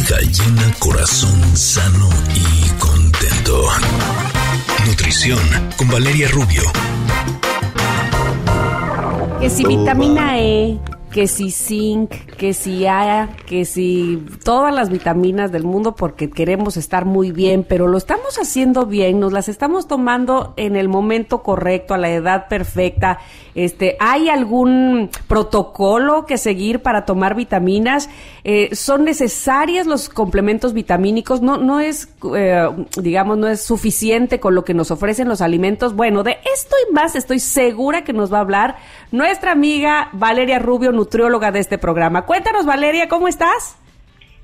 Barriga llena, corazón sano y contento. Nutrición con Valeria Rubio. Que si vitamina E, que si zinc, que si A, que si todas las vitaminas del mundo porque queremos estar muy bien, pero lo estamos haciendo bien, nos las estamos tomando en el momento correcto, a la edad perfecta. Este, ¿hay algún protocolo que seguir para tomar vitaminas? Eh, ¿Son necesarios los complementos vitamínicos? No, no es, eh, digamos, no es suficiente con lo que nos ofrecen los alimentos. Bueno, de esto y más estoy segura que nos va a hablar nuestra amiga Valeria Rubio, nutrióloga de este programa. Cuéntanos, Valeria, ¿cómo estás?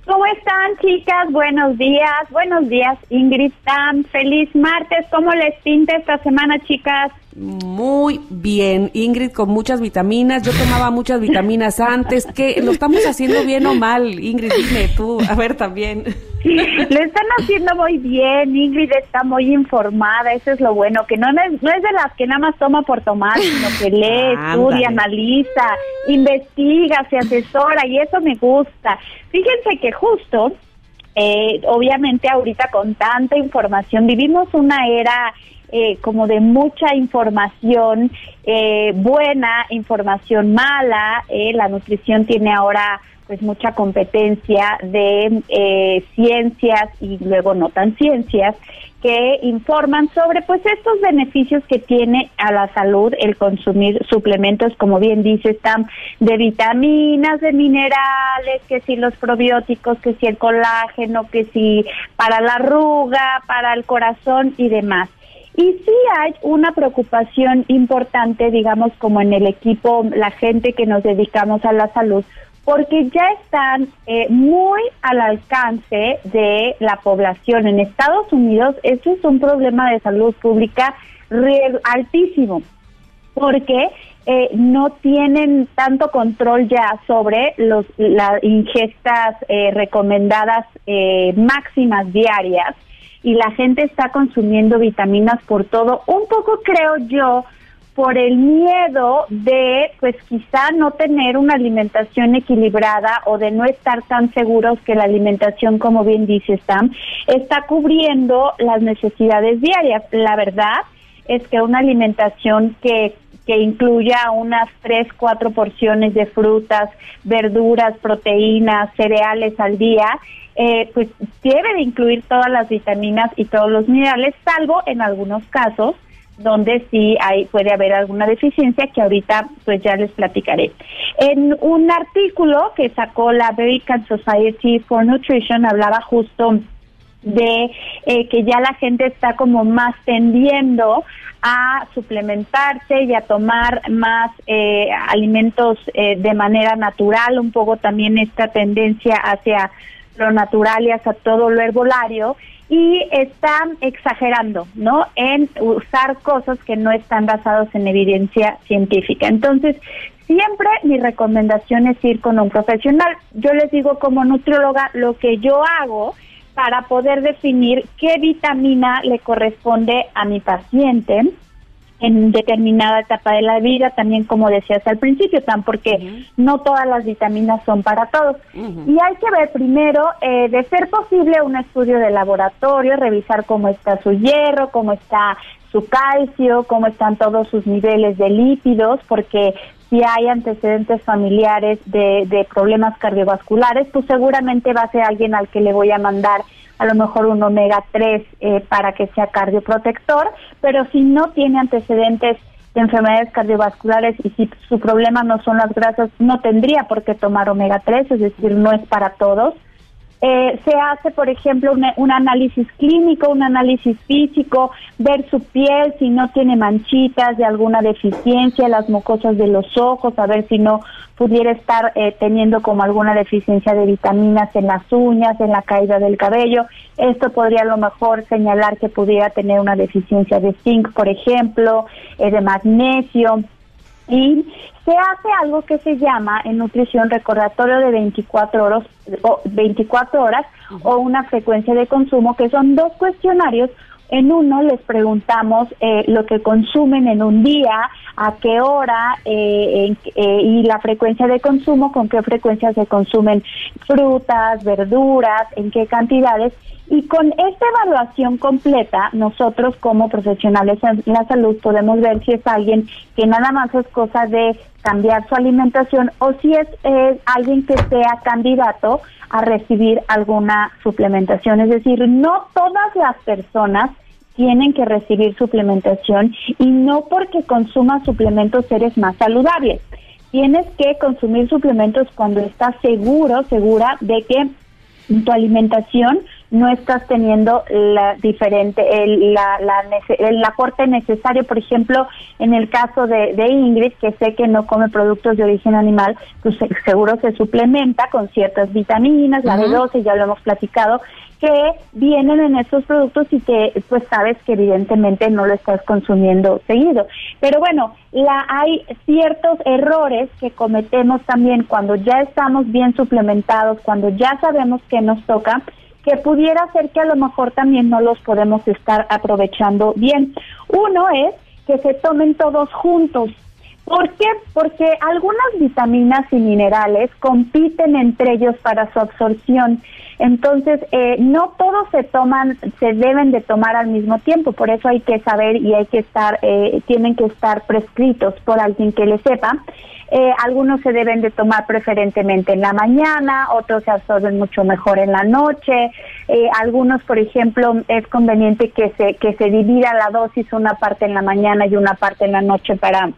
¿Cómo están, chicas? Buenos días. Buenos días, Ingrid. Tan feliz martes. ¿Cómo les pinta esta semana, chicas? Muy bien, Ingrid, con muchas vitaminas. Yo tomaba muchas vitaminas antes. ¿Qué, ¿Lo estamos haciendo bien o mal? Ingrid, dime tú, a ver también. Lo están haciendo muy bien, Ingrid está muy informada, eso es lo bueno, que no es, no es de las que nada más toma por tomar, sino que lee, estudia, analiza, investiga, se asesora y eso me gusta. Fíjense que justo, eh, obviamente ahorita con tanta información, vivimos una era eh, como de mucha información eh, buena, información mala. Eh, la nutrición tiene ahora pues mucha competencia de eh, ciencias y luego no tan ciencias que informan sobre pues estos beneficios que tiene a la salud el consumir suplementos como bien dice están de vitaminas de minerales que si los probióticos que si el colágeno que si para la arruga para el corazón y demás y sí hay una preocupación importante, digamos, como en el equipo, la gente que nos dedicamos a la salud, porque ya están eh, muy al alcance de la población. En Estados Unidos, eso es un problema de salud pública altísimo, porque eh, no tienen tanto control ya sobre los, las ingestas eh, recomendadas máximas diarias y la gente está consumiendo vitaminas por todo, un poco creo yo por el miedo de pues quizá no tener una alimentación equilibrada o de no estar tan seguros que la alimentación como bien dice Sam está cubriendo las necesidades diarias. La verdad es que una alimentación que que incluya unas tres, cuatro porciones de frutas, verduras, proteínas, cereales al día, eh, pues debe de incluir todas las vitaminas y todos los minerales, salvo en algunos casos donde sí hay puede haber alguna deficiencia que ahorita pues ya les platicaré. En un artículo que sacó la American Society for Nutrition hablaba justo de eh, que ya la gente está como más tendiendo a suplementarse y a tomar más eh, alimentos de manera natural, un poco también esta tendencia hacia lo natural y hasta todo lo herbolario y están exagerando, ¿no? En usar cosas que no están basadas en evidencia científica. Entonces, siempre mi recomendación es ir con un profesional. Yo les digo como nutrióloga lo que yo hago para poder definir qué vitamina le corresponde a mi paciente en determinada etapa de la vida, también como decías al principio, tan porque no todas las vitaminas son para todos. Y hay que ver primero, eh, de ser posible, un estudio de laboratorio, revisar cómo está su hierro, cómo está su calcio, cómo están todos sus niveles de lípidos, porque si hay antecedentes familiares de, de problemas cardiovasculares, pues seguramente va a ser alguien al que le voy a mandar a lo mejor un omega 3 eh, para que sea cardioprotector, pero si no tiene antecedentes de enfermedades cardiovasculares y si su problema no son las grasas, no tendría por qué tomar omega 3, es decir, no es para todos. Eh, se hace, por ejemplo, un, análisis clínico, un análisis físico, ver su piel, si no tiene manchitas de alguna deficiencia, las mucosas de los ojos, a ver si no pudiera estar eh, teniendo como alguna deficiencia de vitaminas en las uñas, en la caída del cabello. Esto podría a lo mejor señalar que pudiera tener una deficiencia de zinc, por ejemplo, eh, de magnesio y se hace algo que se llama en nutrición recordatorio de 24 horas o 24 horas o una frecuencia de consumo que son dos cuestionarios En uno les preguntamos eh, lo que consumen en un día, a qué hora eh, eh, y la frecuencia de consumo, con qué frecuencia se consumen frutas, verduras, en qué cantidades. Y con esta evaluación completa, nosotros como profesionales en la salud podemos ver si es alguien que nada más es cosa de cambiar su alimentación o si es alguien que sea candidato a recibir alguna suplementación. Es decir, no todas las personas tienen que recibir suplementación y no porque consumas suplementos eres más saludable. Tienes que consumir suplementos cuando estás seguro, segura de que tu alimentación no estás teniendo la diferente el, la, la, el aporte necesario por ejemplo en el caso de, de, Ingrid que sé que no come productos de origen animal pues seguro se suplementa con ciertas vitaminas la B12 ya lo hemos platicado que vienen en estos productos y que pues sabes que evidentemente no lo estás consumiendo seguido. Pero bueno, la, hay ciertos errores que cometemos también cuando ya estamos bien suplementados, cuando ya sabemos que nos toca, que pudiera ser que a lo mejor también no los podemos estar aprovechando bien. Uno es que se tomen todos juntos. ¿Por qué? Porque algunas vitaminas y minerales compiten entre ellos para su absorción. Entonces, eh, no todos se toman, se deben de tomar al mismo tiempo, por eso hay que saber y hay que estar, eh, tienen que estar prescritos por alguien que le sepa. Eh, algunos se deben de tomar preferentemente en la mañana, otros se absorben mucho mejor en la noche. algunos, por ejemplo, es conveniente que se que se divida la dosis una parte en la mañana y una parte en la noche para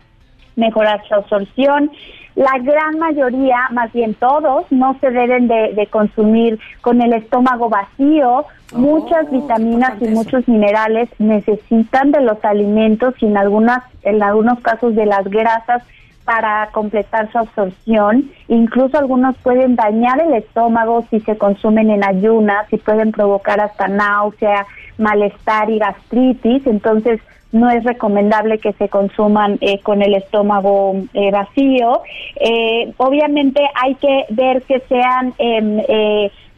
mejorar su absorción. La gran mayoría, más bien todos, no se deben de, consumir con el estómago vacío. Oh, Muchas vitaminas y muchos minerales necesitan de los alimentos y en algunas, en algunos casos de las grasas para completar su absorción. Incluso algunos pueden dañar el estómago si se consumen en ayunas y pueden provocar hasta náusea, malestar y gastritis. Entonces, no es recomendable que se consuman eh, con el estómago eh, vacío. Eh, obviamente hay que ver que sean em,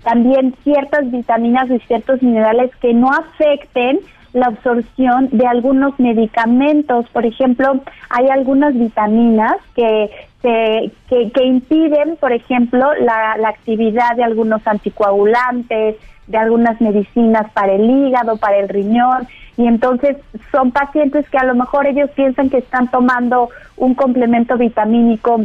también ciertas vitaminas y ciertos minerales que no afecten la absorción de algunos medicamentos. Por ejemplo, hay algunas vitaminas que, que, que impiden, por ejemplo, la, la actividad de algunos anticoagulantes, de algunas medicinas para el hígado, para el riñón y entonces son pacientes que a lo mejor ellos piensan que están tomando un complemento vitamínico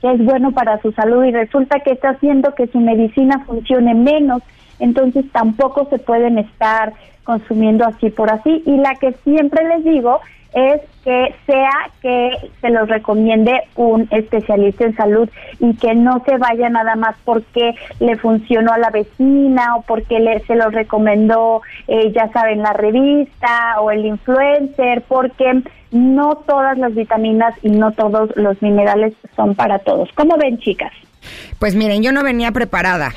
que es bueno para su salud y resulta que está haciendo que su medicina funcione menos, entonces tampoco se pueden estar consumiendo así por así. Y la que siempre les digo es que sea que se los recomiende un especialista en salud y que no se vaya nada más porque le funcionó a la vecina o porque le, se lo recomendó, eh, ya saben, la revista o el influencer, porque no todas las vitaminas y no todos los minerales son para todos. ¿Cómo ven, chicas? Pues miren, yo no venía preparada,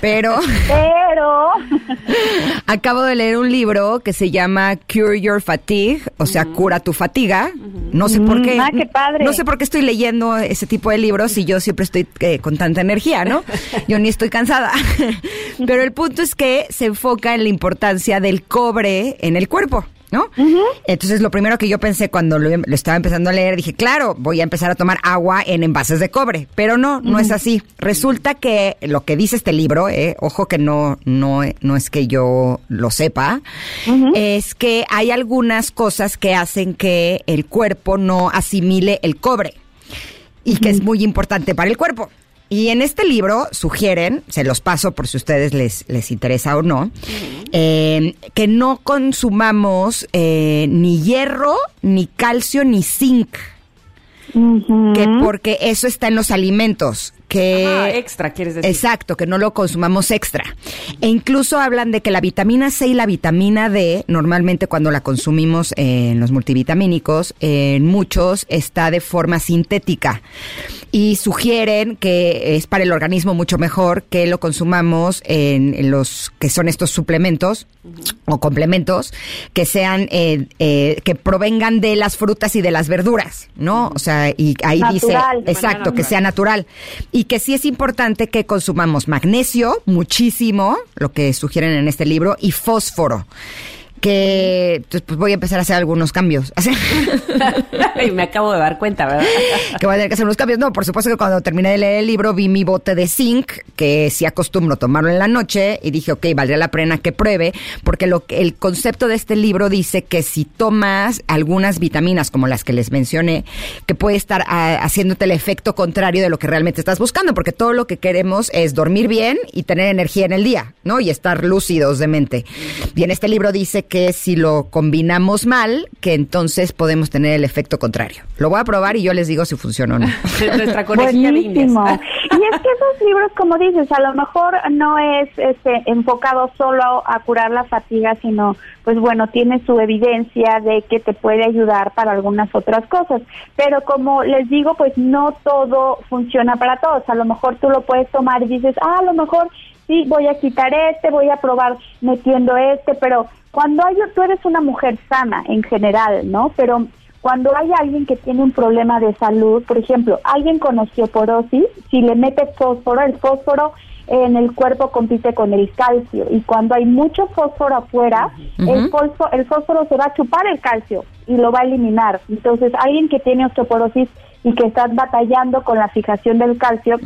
pero... pero... acabo de leer un libro que se llama Cure Your Fatigue, o sea, cura tu fatiga. No sé por qué. Ah, qué padre. No sé por qué estoy leyendo ese tipo de libros y yo siempre estoy eh, con tanta energía, ¿no? Yo ni estoy cansada. pero el punto es que se enfoca en la importancia del cobre en el cuerpo. ¿No? Entonces, lo primero que yo pensé cuando lo, estaba empezando a leer, dije, claro, voy a empezar a tomar agua en envases de cobre, pero no, no es así. Resulta que lo que dice este libro, eh, ojo que no, no, no es que yo lo sepa, es que hay algunas cosas que hacen que el cuerpo no asimile el cobre y que es muy importante para el cuerpo. Y en este libro sugieren, se los paso por si a ustedes les, les interesa o no, eh, que no consumamos eh, ni hierro, ni calcio, ni zinc. Que porque eso está en los alimentos que extra quieres decir. Exacto que no lo consumamos extra. E incluso hablan de que la vitamina C y la vitamina D normalmente cuando la consumimos en los multivitamínicos en muchos está de forma sintética y sugieren que es para el organismo mucho mejor que lo consumamos en, los que son estos suplementos o complementos que sean eh, eh, que provengan de las frutas y de las verduras, ¿no? O sea, y ahí dice exacto que sea natural. Y que sí es importante que consumamos magnesio muchísimo, lo que sugieren en este libro, y fósforo que pues, pues, voy a empezar a hacer algunos cambios. y me acabo de dar cuenta, ¿verdad? que voy a tener que hacer unos cambios. No, por supuesto que cuando terminé de leer el libro vi mi bote de zinc, que sí acostumbro tomarlo en la noche, y dije, ok, valdría la pena que pruebe, porque lo el concepto de este libro dice que si tomas algunas vitaminas, como las que les mencioné, que puede estar ah, haciéndote el efecto contrario de lo que realmente estás buscando, porque todo lo que queremos es dormir bien y tener energía en el día, ¿no? Y estar lúcidos de mente. Y en este libro dice que si lo combinamos mal, que entonces podemos tener el efecto contrario. Lo voy a probar y yo les digo si funciona o no. Nuestra Buenísimo. y es que esos libros, como dices, a lo mejor no es este, enfocado solo a curar la fatiga, sino, pues bueno, tiene su evidencia de que te puede ayudar para algunas otras cosas. Pero como les digo, pues no todo funciona para todos. A lo mejor tú lo puedes tomar y dices, ah, a lo mejor sí, voy a quitar este, voy a probar metiendo este, pero cuando hay, tú eres una mujer sana en general, ¿no? Pero cuando hay alguien que tiene un problema de salud, por ejemplo, alguien con osteoporosis, si le mete fósforo, el fósforo en el cuerpo compite con el calcio y cuando hay mucho fósforo afuera, el, fósforo, el fósforo se va a chupar el calcio y lo va a eliminar. Entonces, alguien que tiene osteoporosis y que está batallando con la fijación del calcio,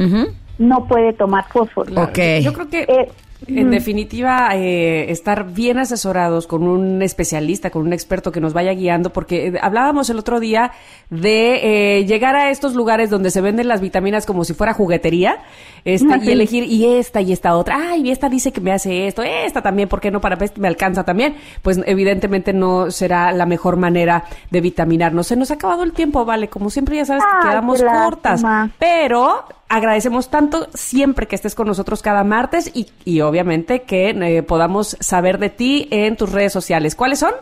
no puede tomar fósforo. Yo creo que... Eh, en definitiva, eh, estar bien asesorados con un especialista, con un experto que nos vaya guiando, porque eh, hablábamos el otro día de eh, llegar a estos lugares donde se venden las vitaminas como si fuera juguetería, este, y elegir y esta y esta otra, ay, y esta dice que me hace esto, esta también, ¿por qué no? Para me alcanza también. Pues evidentemente no será la mejor manera de vitaminarnos. Se nos ha acabado el tiempo, vale, como siempre ya sabes que quedamos cortas, pero agradecemos tanto siempre que estés con nosotros cada martes y, y obviamente que eh, podamos saber de ti en tus redes sociales. ¿Cuáles son?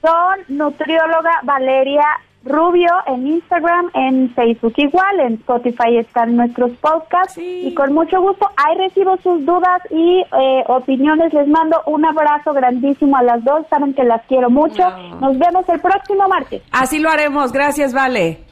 Son nutrióloga Valeria Rubio en Instagram, en Facebook igual, en Spotify están nuestros podcasts y con mucho gusto ahí recibo sus dudas y eh, opiniones. Les mando un abrazo grandísimo a las dos, saben que las quiero mucho. Nos vemos el próximo martes. Así lo haremos, gracias, Vale.